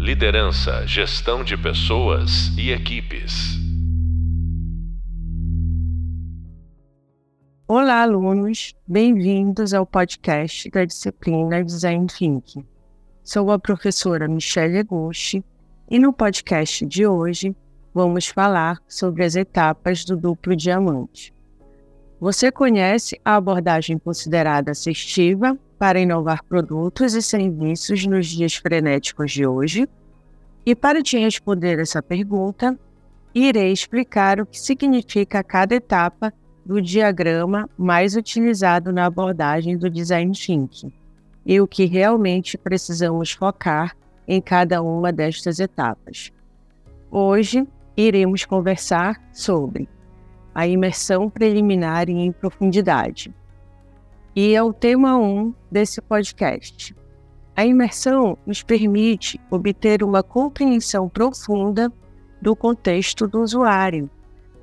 Liderança, gestão de pessoas e equipes. Olá, alunos! Bem-vindos ao podcast da disciplina Design Thinking. Sou a professora Michelle Agusti e no podcast de hoje vamos falar sobre as etapas do duplo diamante. Você conhece a abordagem considerada assistiva para inovar produtos e serviços nos dias frenéticos de hoje? E para te responder essa pergunta, irei explicar o que significa cada etapa do diagrama mais utilizado na abordagem do design thinking e o que realmente precisamos focar em cada uma destas etapas. Hoje iremos conversar sobre a imersão preliminar e em profundidade. E é o tema 1 desse podcast. A imersão nos permite obter uma compreensão profunda do contexto do usuário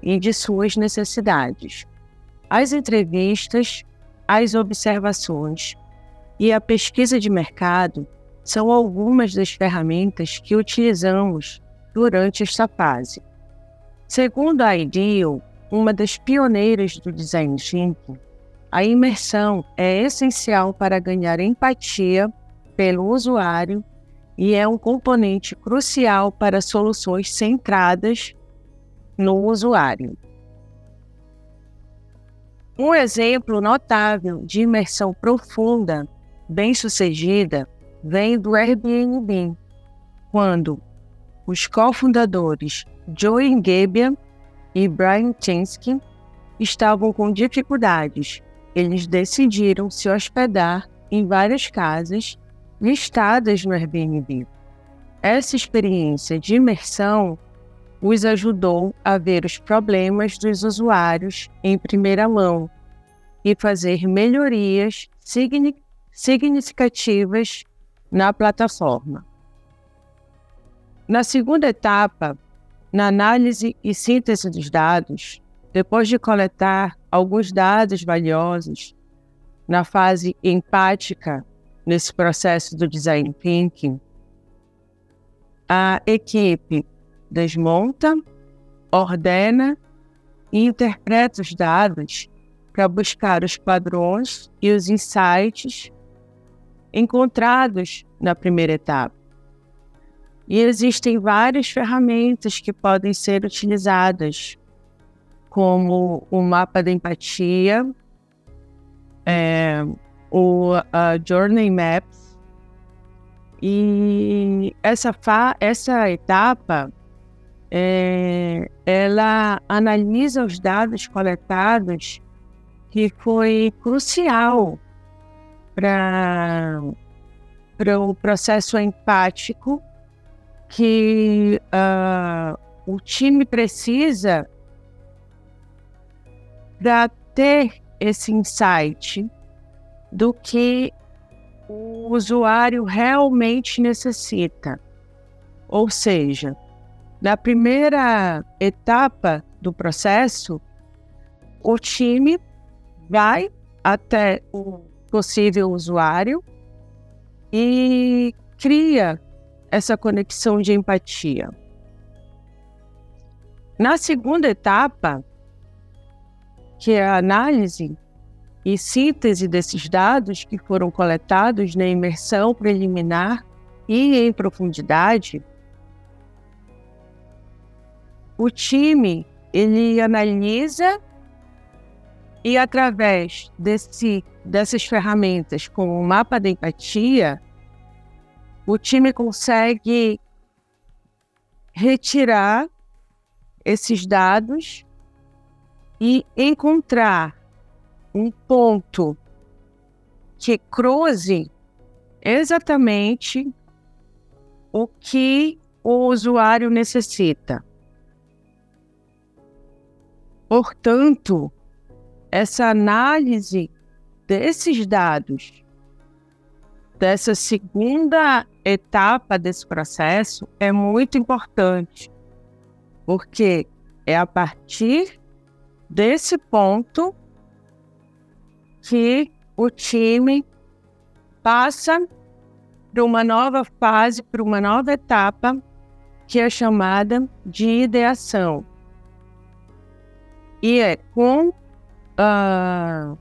e de suas necessidades. As entrevistas, as observações e a pesquisa de mercado são algumas das ferramentas que utilizamos durante esta fase. Segundo a IDEAL, uma das pioneiras do design thinking, a imersão é essencial para ganhar empatia pelo usuário e é um componente crucial para soluções centradas no usuário. Um exemplo notável de imersão profunda, bem-sucedida, vem do Airbnb, quando os cofundadores Joe Gebbia e Brian Chesky estavam com dificuldades. Eles decidiram se hospedar em várias casas listadas no Airbnb. Essa experiência de imersão os ajudou a ver os problemas dos usuários em primeira mão e fazer melhorias significativas na plataforma. Na segunda etapa, na análise e síntese dos dados, depois de coletar alguns dados valiosos, na fase empática, nesse processo do design thinking, a equipe desmonta, ordena e interpreta os dados para buscar os padrões e os insights encontrados na primeira etapa. E existem várias ferramentas que podem ser utilizadas, como o mapa da empatia, é, o Journey Maps. E essa, essa etapa, é, ela analisa os dados coletados que foi crucial para o processo empático que uh, o time precisa para ter esse insight do que o usuário realmente necessita. Ou seja, na primeira etapa do processo, o time vai até o possível usuário e cria essa conexão de empatia. Na segunda etapa, que é a análise e síntese desses dados que foram coletados na imersão preliminar e em profundidade, o time ele analisa e através desse, dessas ferramentas, como o mapa da empatia, o time consegue retirar esses dados e encontrar um ponto que cruze exatamente o que o usuário necessita. Portanto, essa análise desses dados dessa segunda etapa desse processo é muito importante, porque é a partir desse ponto que o time passa para uma nova fase, para uma nova etapa, que é chamada de ideação. E é com uh,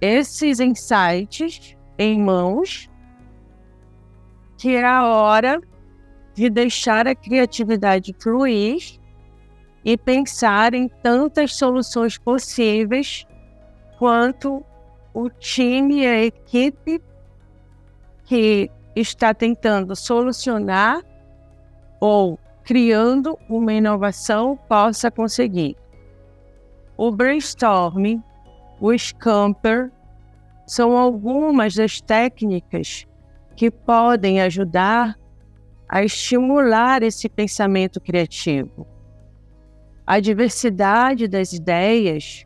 esses insights em mãos que é a hora de deixar a criatividade fluir e pensar em tantas soluções possíveis quanto o time a equipe que está tentando solucionar ou criando uma inovação possa conseguir. O brainstorming, o scamper, são algumas das técnicas que podem ajudar a estimular esse pensamento criativo. A diversidade das ideias,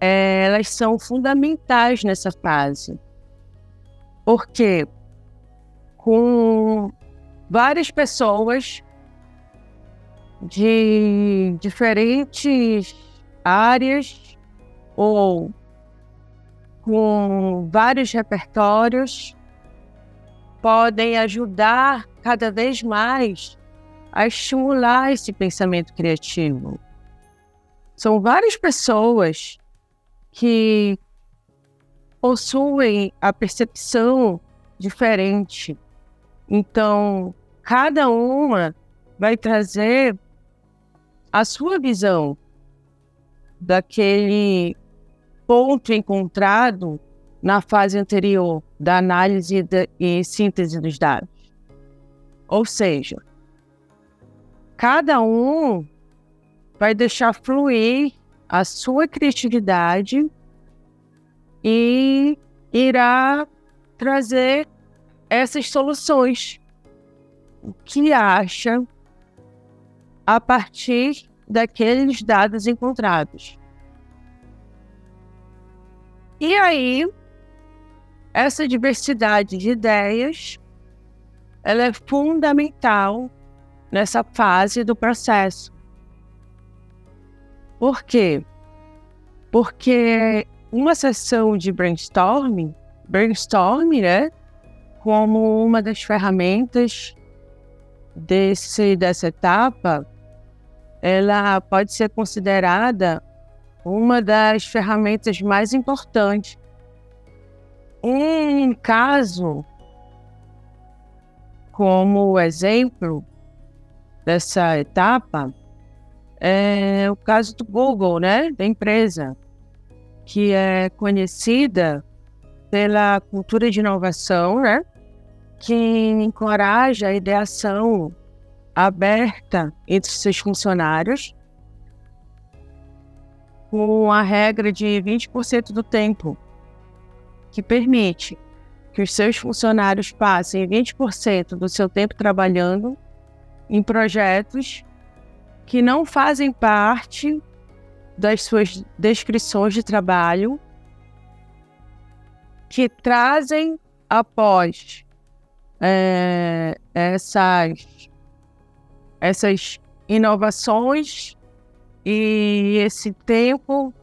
é, elas são fundamentais nessa fase, porque com várias pessoas de diferentes áreas ou com vários repertórios, podem ajudar cada vez mais a estimular esse pensamento criativo. São várias pessoas que possuem a percepção diferente. Então, cada uma vai trazer a sua visão daquele ponto encontrado na fase anterior da análise e síntese dos dados. Ou seja, cada um vai deixar fluir a sua criatividade e irá trazer essas soluções o que acha a partir daqueles dados encontrados. E aí, essa diversidade de ideias ela é fundamental nessa fase do processo. Por quê? Porque uma sessão de brainstorming, brainstorming, né, como uma das ferramentas desse dessa etapa, ela pode ser considerada uma das ferramentas mais importantes. Um caso, como exemplo dessa etapa, é o caso do Google, né, da empresa, que é conhecida pela cultura de inovação, né, que encoraja a ideação aberta entre seus funcionários com a regra de 20% do tempo, que permite que os seus funcionários passem 20% do seu tempo trabalhando em projetos que não fazem parte das suas descrições de trabalho, que trazem após é, essas, essas inovações e esse tempo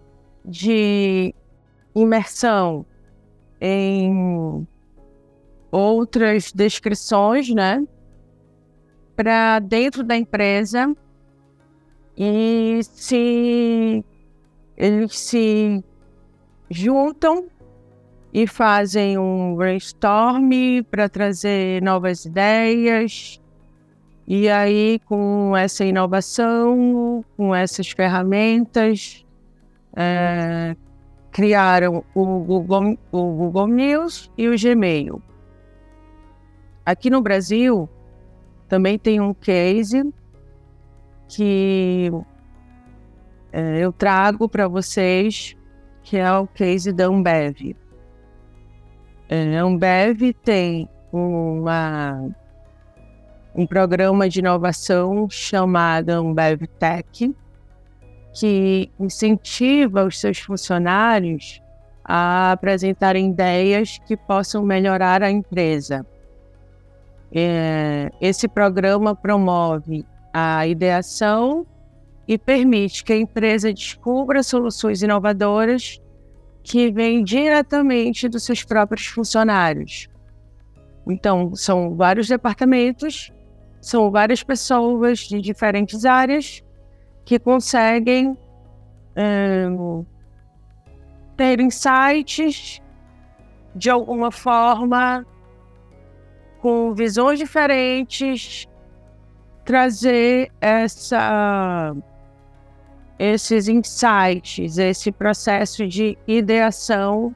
de imersão em outras descrições, né, para dentro da empresa e se eles se juntam e fazem um brainstorm para trazer novas ideias e aí, com essa inovação, com essas ferramentas, é, criaram o Google, o Google News e o Gmail. Aqui no Brasil, também tem um case que é, eu trago para vocês, que é o case da Ambev. É, a Ambev tem uma um programa de inovação chamado Ambev Tech, que incentiva os seus funcionários a apresentarem ideias que possam melhorar a empresa. É, esse programa promove a ideação e permite que a empresa descubra soluções inovadoras que vêm diretamente dos seus próprios funcionários. Então, são vários departamentos, são várias pessoas de diferentes áreas que conseguem é, ter insights de alguma forma, com visões diferentes, trazer essa, esses insights, esse processo de ideação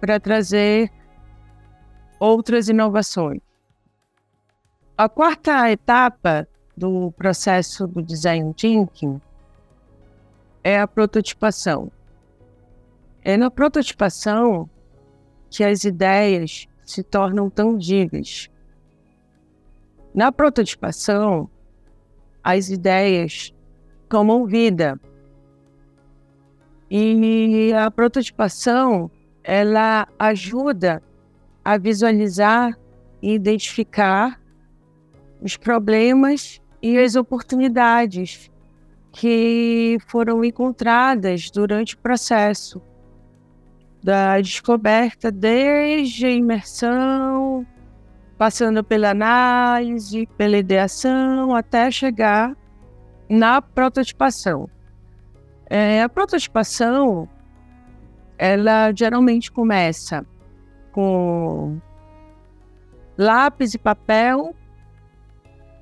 para trazer outras inovações. A quarta etapa do processo do design thinking é a prototipação. É na prototipação que as ideias se tornam tangíveis. Na prototipação, as ideias tomam vida. E a prototipação, ela ajuda a visualizar e identificar os problemas e as oportunidades que foram encontradas durante o processo da descoberta, desde a imersão, passando pela análise, pela ideação, até chegar na prototipação. É, a prototipação, ela geralmente começa com lápis e papel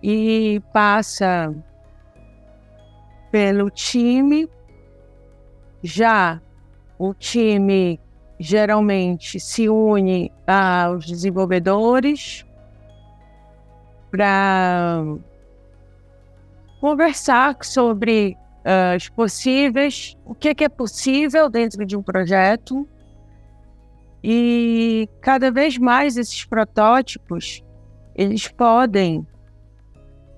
e passa pelo time. Já o time geralmente se une aos desenvolvedores para conversar sobre os possíveis, o que, que é possível dentro de um projeto. E cada vez mais esses protótipos, eles podem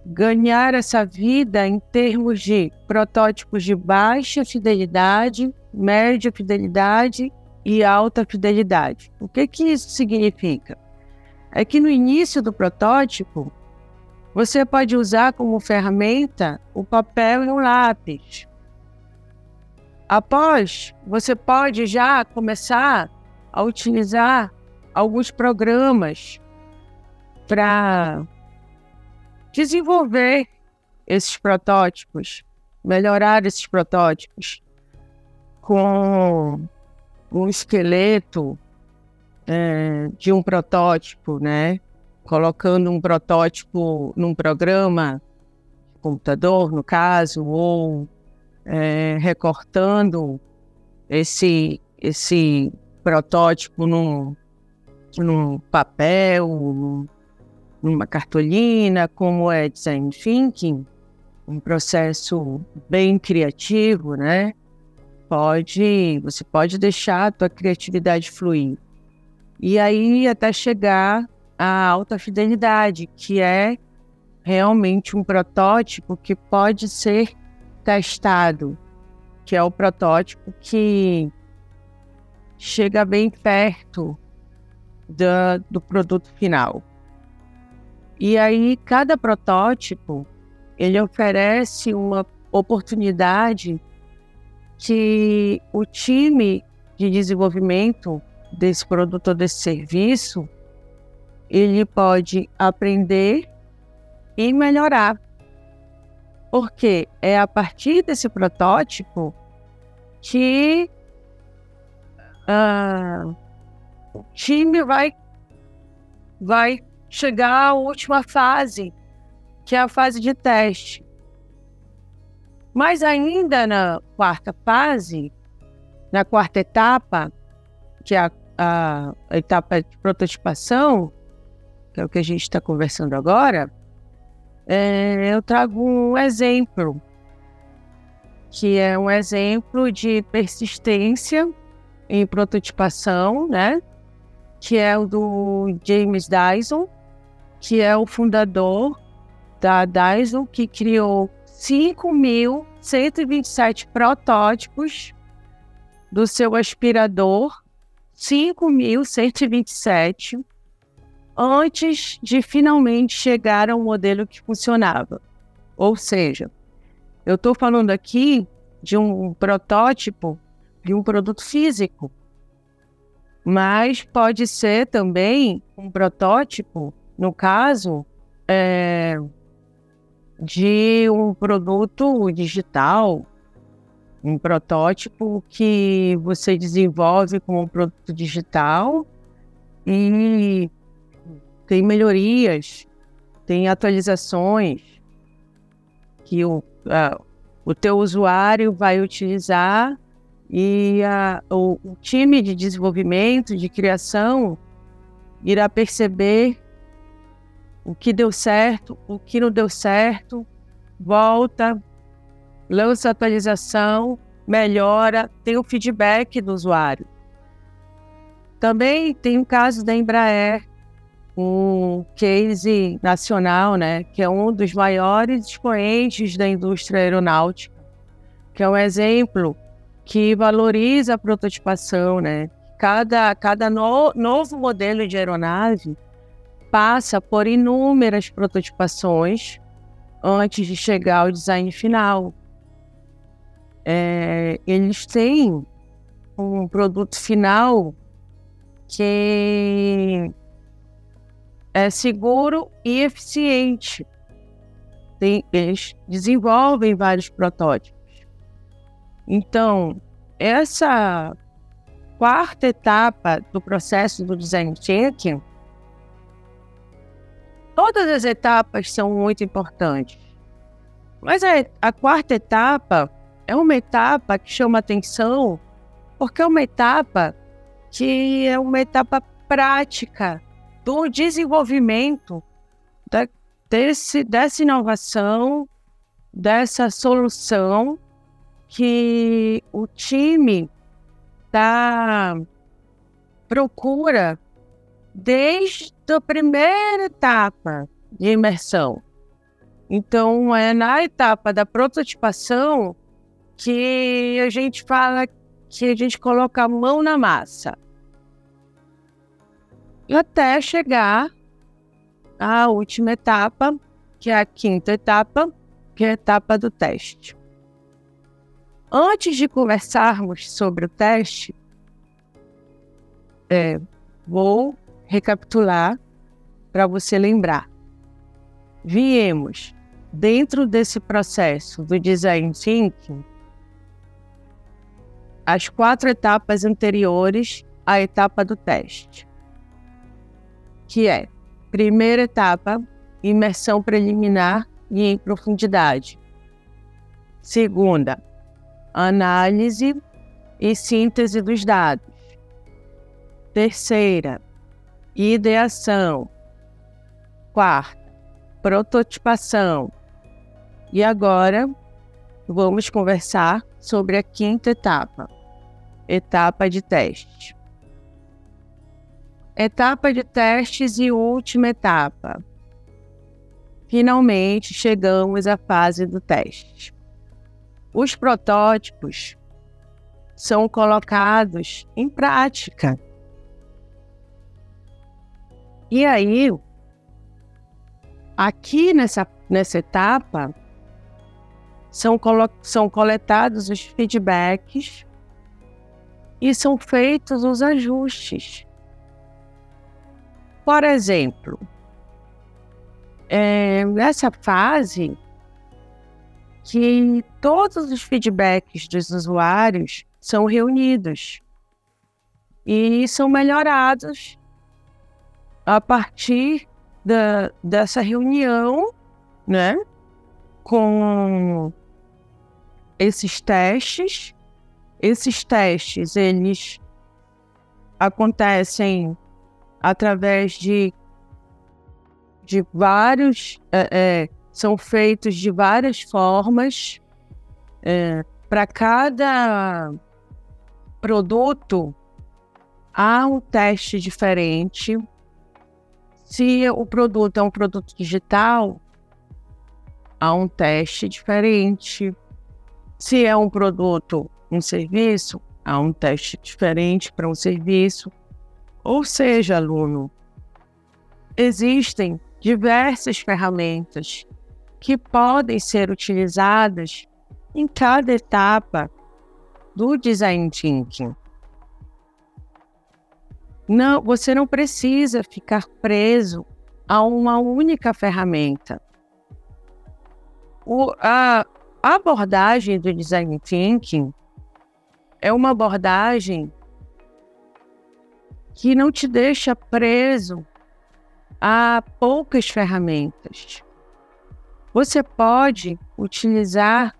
ganhar essa vida em termos de protótipos de baixa fidelidade, média fidelidade e alta fidelidade. O que, que isso significa? É que no início do protótipo, você pode usar como ferramenta o papel e o lápis. Após, você pode já começar a utilizar alguns programas para desenvolver esses protótipos, melhorar esses protótipos com um esqueleto é, de um protótipo, né? Colocando um protótipo num programa computador, no caso, ou é, recortando esse, esse protótipo num, num papel, num, numa cartolina, como é design thinking, um processo bem criativo, né? Pode, você pode deixar a tua criatividade fluir. E aí até chegar à alta fidelidade, que é realmente um protótipo que pode ser testado, que é o protótipo que chega bem perto do, do produto final. E aí cada protótipo ele oferece uma oportunidade que o time de desenvolvimento desse produto ou desse serviço ele pode aprender e melhorar. Porque é a partir desse protótipo que uh, o time vai, vai chegar à última fase, que é a fase de teste. Mas ainda na quarta fase, na quarta etapa, que é a, a, etapa de prototipação, que é o que a gente está conversando agora, é, eu trago um exemplo, que é um exemplo de persistência em prototipação, né? Que é o do James Dyson, que é o fundador da Dyson, que criou 5.127 protótipos do seu aspirador, 5.127, antes de finalmente chegar ao modelo que funcionava. Ou seja, eu estou falando aqui de um protótipo de um produto físico. mas pode ser também um protótipo, no caso, é, de um produto digital, um protótipo que você desenvolve como um produto digital e tem melhorias, tem atualizações que o, a, o teu usuário vai utilizar e a, o, o time de desenvolvimento, de criação, irá perceber o que deu certo, o que não deu certo, volta, lança atualização, melhora, tem o feedback do usuário. Também tem o caso da Embraer, um case nacional, né, que é um dos maiores expoentes da indústria aeronáutica, que é um exemplo que valoriza a prototipação, né? Cada, cada no, novo modelo de aeronave passa por inúmeras prototipações antes de chegar ao design final. É, eles têm um produto final que é seguro e eficiente. Tem, eles desenvolvem vários protótipos. Então, essa quarta etapa do processo do design thinking, todas as etapas são muito importantes. Mas a, a quarta etapa é uma etapa que chama atenção, porque é uma etapa que é uma etapa prática do desenvolvimento da, desse, dessa inovação, dessa solução que o time tá procura desde a primeira etapa de imersão. Então, é na etapa da prototipação que a gente fala que a gente coloca a mão na massa. Até chegar à última etapa, que é a quinta etapa, que é a etapa do teste. Antes de conversarmos sobre o teste, é, vou recapitular para você lembrar. Viemos dentro desse processo do design thinking as quatro etapas anteriores à etapa do teste, que é primeira etapa, imersão preliminar e em profundidade. Segunda, análise e síntese dos dados. Terceira, ideação. Quarta, prototipação. E agora vamos conversar sobre a quinta etapa, etapa de teste. Etapa de testes e última etapa. Finalmente chegamos à fase do teste os protótipos são colocados em prática. E aí, aqui nessa, nessa etapa, são, são coletados os feedbacks e são feitos os ajustes. Por exemplo, é, nessa fase, que todos os feedbacks dos usuários são reunidos e são melhorados a partir da, dessa reunião, né, com esses testes. Esses testes, eles acontecem através de, de vários é, é, são feitos de várias formas. É, Para cada produto, há um teste diferente. Se o produto é um produto digital, há um teste diferente. Se é um produto, um serviço, há um teste diferente para um serviço. Ou seja, aluno, existem diversas ferramentas que podem ser utilizadas em cada etapa do design thinking. Não, você não precisa ficar preso a uma única ferramenta. O, a, abordagem do design thinking é uma abordagem que não te deixa preso a poucas ferramentas. Você pode utilizar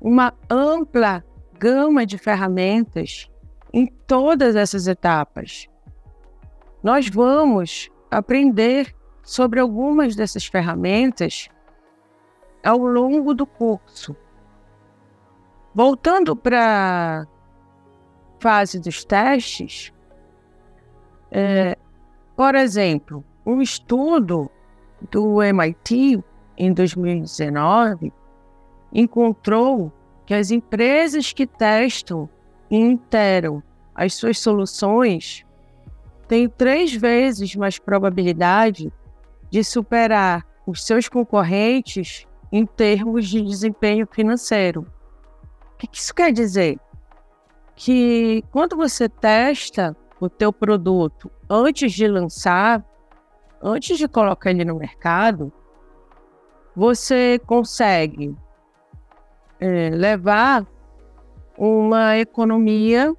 uma ampla gama de ferramentas em todas essas etapas. Nós vamos aprender sobre algumas dessas ferramentas ao longo do curso. Voltando para a fase dos testes, é, por exemplo, um estudo do MIT em 2019 encontrou que as empresas que testam e interam as suas soluções têm três vezes mais probabilidade de superar os seus concorrentes em termos de desempenho financeiro. O que isso quer dizer? Que quando você testa o teu produto antes de lançar, antes de colocar ele no mercado, você consegue é, levar uma economia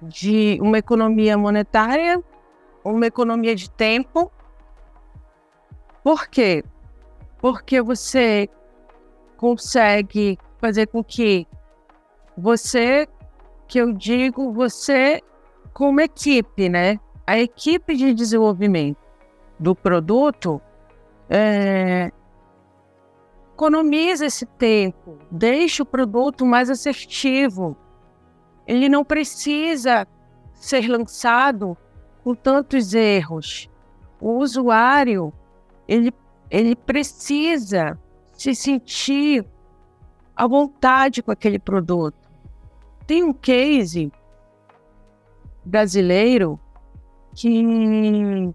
de uma economia monetária, uma economia de tempo. Por quê? Porque você consegue fazer com que você, que eu digo, você como equipe, né? A equipe de desenvolvimento do produto é, economiza esse tempo, deixa o produto mais assertivo. Ele não precisa ser lançado com tantos erros. O usuário, ele, ele precisa se sentir à vontade com aquele produto. Tem um case brasileiro que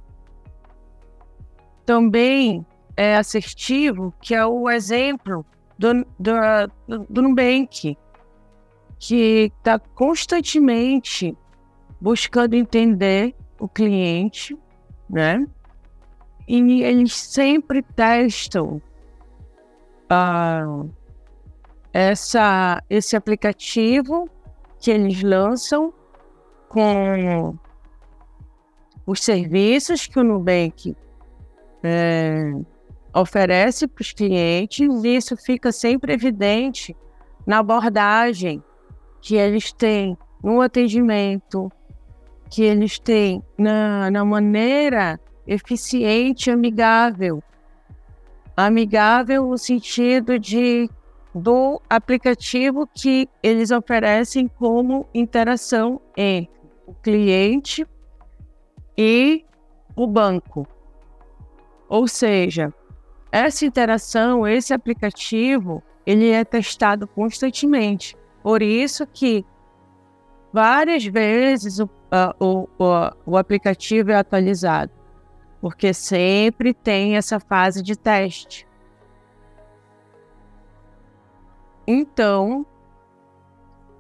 também é assertivo, que é o exemplo do, do, do Nubank, que está constantemente buscando entender o cliente, né? E eles sempre testam uh, essa, esse aplicativo que eles lançam com os serviços que o Nubank é, oferece para os clientes, e isso fica sempre evidente na abordagem que eles têm no atendimento, que eles têm na, na maneira eficiente amigável. Amigável no sentido de do aplicativo que eles oferecem como interação entre o cliente e o banco. Ou seja, essa interação, esse aplicativo, ele é testado constantemente. Por isso que várias vezes o, o, o, o aplicativo é atualizado, porque sempre tem essa fase de teste. Então,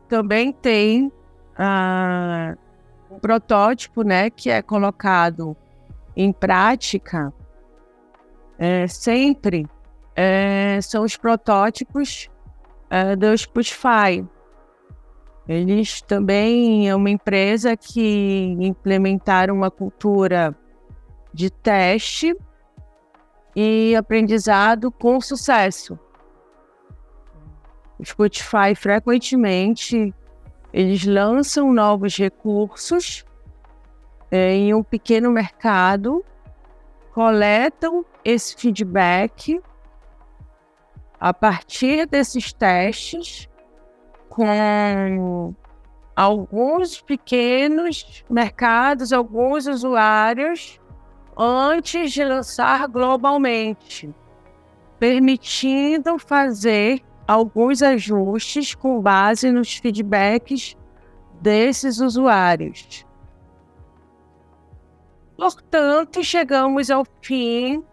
também tem ah, um protótipo, né, que é colocado em prática é, sempre é, são os protótipos é, do Spotify. Eles também é uma empresa que implementaram uma cultura de teste e aprendizado com sucesso. O Spotify frequentemente eles lançam novos recursos é, em um pequeno mercado, coletam esse feedback a partir desses testes com alguns pequenos mercados, alguns usuários, antes de lançar globalmente, permitindo fazer alguns ajustes com base nos feedbacks desses usuários. Portanto, chegamos ao fim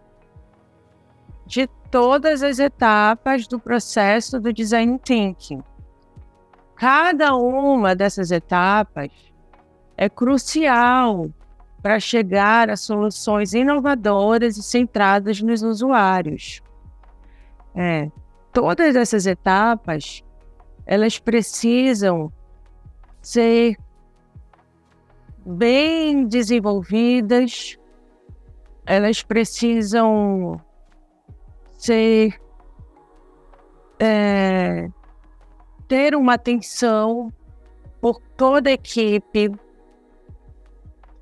de todas as etapas do processo do design thinking. Cada uma dessas etapas é crucial para chegar a soluções inovadoras e centradas nos usuários. É, todas essas etapas elas precisam ser bem desenvolvidas, elas precisam ser é, ter uma atenção por toda a equipe,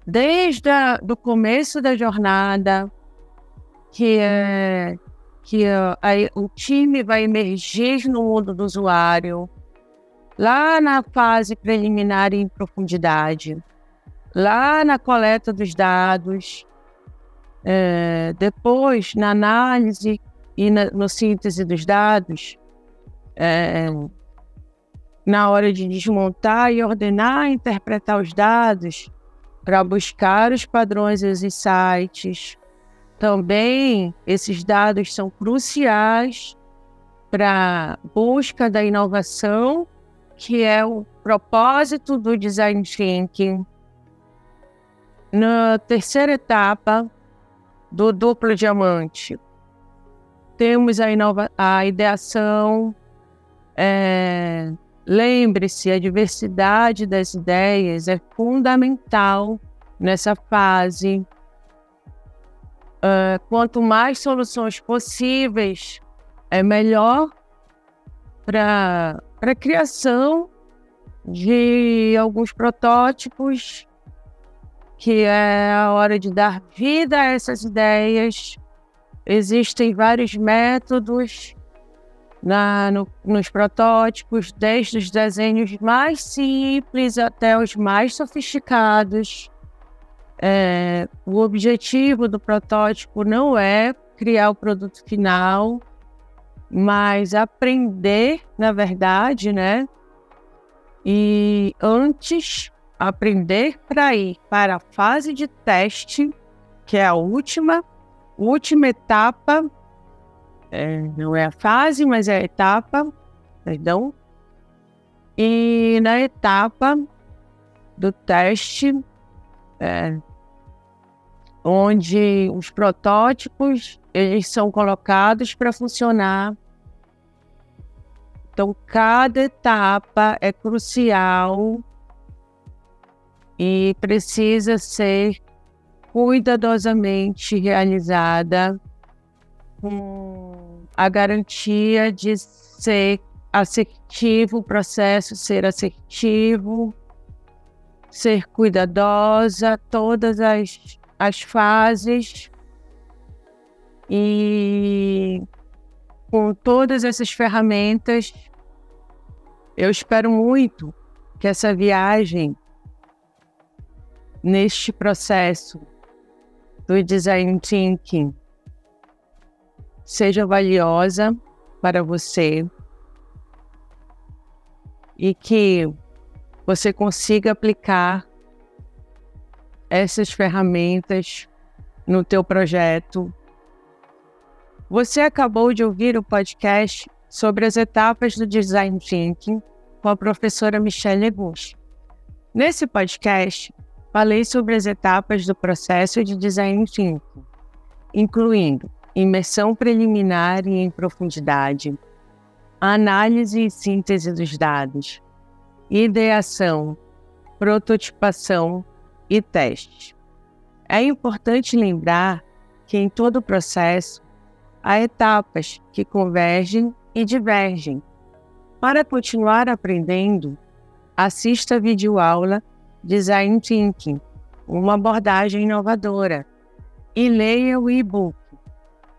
desde o começo da jornada, que é que o time vai emergir no mundo do usuário, lá na fase preliminar e em profundidade, lá na coleta dos dados, é, depois na análise e na no síntese dos dados, é, na hora de desmontar e ordenar interpretar os dados para buscar os padrões e os insights. Também esses dados são cruciais para busca da inovação, que é o propósito do design thinking. Na terceira etapa do duplo diamante, temos a, inova a ideação. É, Lembre-se, a diversidade das ideias é fundamental nessa fase. Uh, quanto mais soluções possíveis, é melhor para a criação de alguns protótipos, que é a hora de dar vida a essas ideias Existem vários métodos na, no, nos protótipos, desde os desenhos mais simples até os mais sofisticados. É, o objetivo do protótipo não é criar o produto final, mas aprender, na verdade, né? E antes, aprender para ir para a fase de teste, que é a última, última etapa, é, não é a fase, mas é a etapa, perdão. E na etapa do teste, é, onde os protótipos eles são colocados para funcionar. Então, cada etapa é crucial e precisa ser cuidadosamente realizada a garantia de ser assertivo, o processo ser assertivo, ser cuidadosa, todas as, as fases. E com todas essas ferramentas, eu espero muito que essa viagem neste processo do design thinking seja valiosa para você e que você consiga aplicar essas ferramentas no teu projeto. Você acabou de ouvir o podcast sobre as etapas do design thinking com a professora Michelle Legus. Nesse podcast, falei sobre as etapas do processo de design thinking, incluindo imersão preliminar e em profundidade, análise e síntese dos dados, ideação, prototipação e teste. É importante lembrar que em todo o processo há etapas que convergem e divergem. Para continuar aprendendo, assista a videoaula Design Thinking, uma abordagem inovadora, e leia o e-book.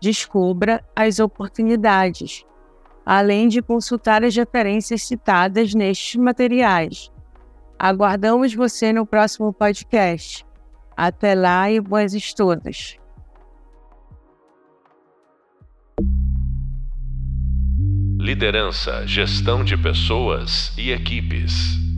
Descubra as oportunidades, além de consultar as referências citadas nestes materiais. Aguardamos você no próximo podcast. Até lá e bons estudos! Liderança, gestão de pessoas e equipes.